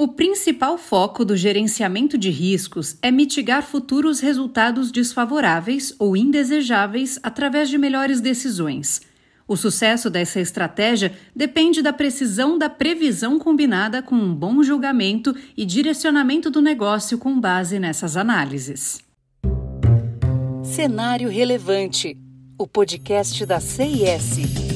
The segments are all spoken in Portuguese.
O principal foco do gerenciamento de riscos é mitigar futuros resultados desfavoráveis ou indesejáveis através de melhores decisões. O sucesso dessa estratégia depende da precisão da previsão combinada com um bom julgamento e direcionamento do negócio com base nessas análises. Cenário Relevante o podcast da CIS.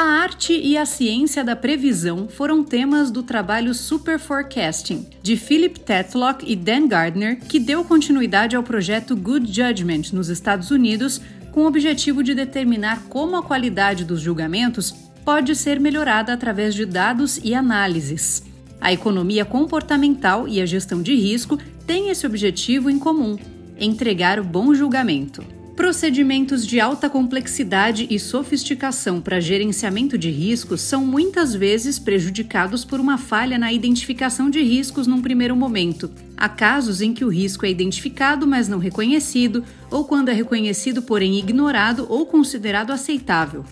A arte e a ciência da previsão foram temas do trabalho Super Forecasting, de Philip Tetlock e Dan Gardner, que deu continuidade ao projeto Good Judgment nos Estados Unidos, com o objetivo de determinar como a qualidade dos julgamentos pode ser melhorada através de dados e análises. A economia comportamental e a gestão de risco têm esse objetivo em comum: entregar o bom julgamento. Procedimentos de alta complexidade e sofisticação para gerenciamento de riscos são muitas vezes prejudicados por uma falha na identificação de riscos num primeiro momento. Há casos em que o risco é identificado, mas não reconhecido, ou quando é reconhecido, porém ignorado ou considerado aceitável.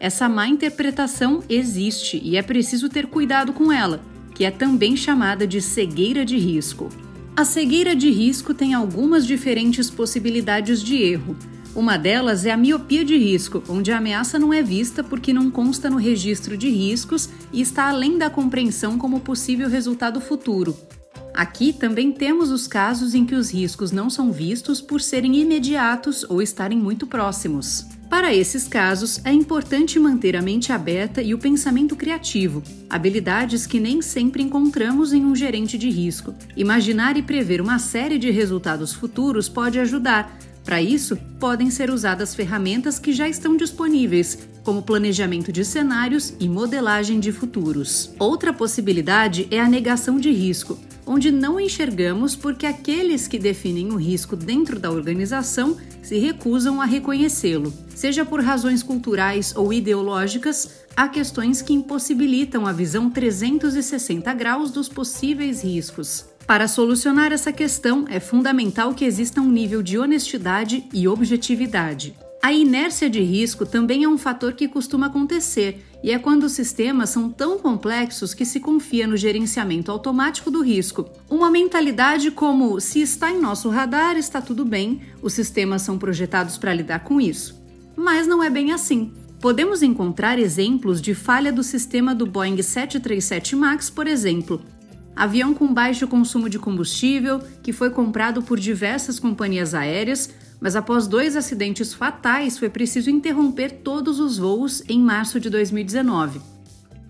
Essa má interpretação existe e é preciso ter cuidado com ela, que é também chamada de cegueira de risco. A cegueira de risco tem algumas diferentes possibilidades de erro. Uma delas é a miopia de risco, onde a ameaça não é vista porque não consta no registro de riscos e está além da compreensão como possível resultado futuro. Aqui também temos os casos em que os riscos não são vistos por serem imediatos ou estarem muito próximos. Para esses casos, é importante manter a mente aberta e o pensamento criativo, habilidades que nem sempre encontramos em um gerente de risco. Imaginar e prever uma série de resultados futuros pode ajudar. Para isso, podem ser usadas ferramentas que já estão disponíveis, como planejamento de cenários e modelagem de futuros. Outra possibilidade é a negação de risco onde não enxergamos porque aqueles que definem o risco dentro da organização se recusam a reconhecê-lo. Seja por razões culturais ou ideológicas, há questões que impossibilitam a visão 360 graus dos possíveis riscos. Para solucionar essa questão, é fundamental que exista um nível de honestidade e objetividade. A inércia de risco também é um fator que costuma acontecer, e é quando os sistemas são tão complexos que se confia no gerenciamento automático do risco. Uma mentalidade como se está em nosso radar, está tudo bem, os sistemas são projetados para lidar com isso. Mas não é bem assim. Podemos encontrar exemplos de falha do sistema do Boeing 737 MAX, por exemplo. Avião com baixo consumo de combustível, que foi comprado por diversas companhias aéreas, mas após dois acidentes fatais foi preciso interromper todos os voos em março de 2019.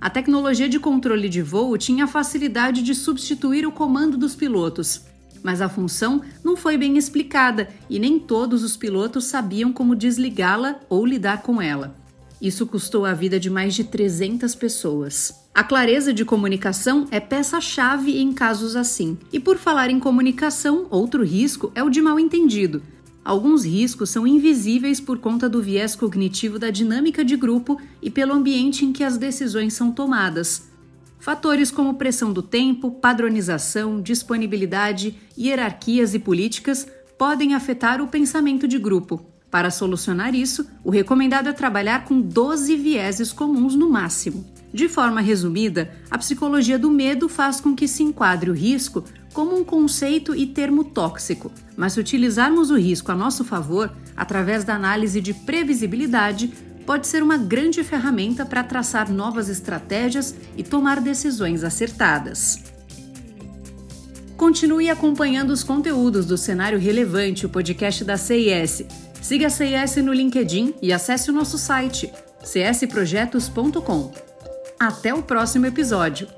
A tecnologia de controle de voo tinha a facilidade de substituir o comando dos pilotos, mas a função não foi bem explicada e nem todos os pilotos sabiam como desligá-la ou lidar com ela. Isso custou a vida de mais de 300 pessoas. A clareza de comunicação é peça-chave em casos assim. E por falar em comunicação, outro risco é o de mal entendido. Alguns riscos são invisíveis por conta do viés cognitivo da dinâmica de grupo e pelo ambiente em que as decisões são tomadas. Fatores como pressão do tempo, padronização, disponibilidade, hierarquias e políticas podem afetar o pensamento de grupo. Para solucionar isso, o recomendado é trabalhar com 12 vieses comuns no máximo. De forma resumida, a psicologia do medo faz com que se enquadre o risco como um conceito e termo tóxico, mas se utilizarmos o risco a nosso favor, através da análise de previsibilidade, pode ser uma grande ferramenta para traçar novas estratégias e tomar decisões acertadas. Continue acompanhando os conteúdos do Cenário Relevante, o podcast da CIS. Siga a CIS no LinkedIn e acesse o nosso site csprojetos.com. Até o próximo episódio!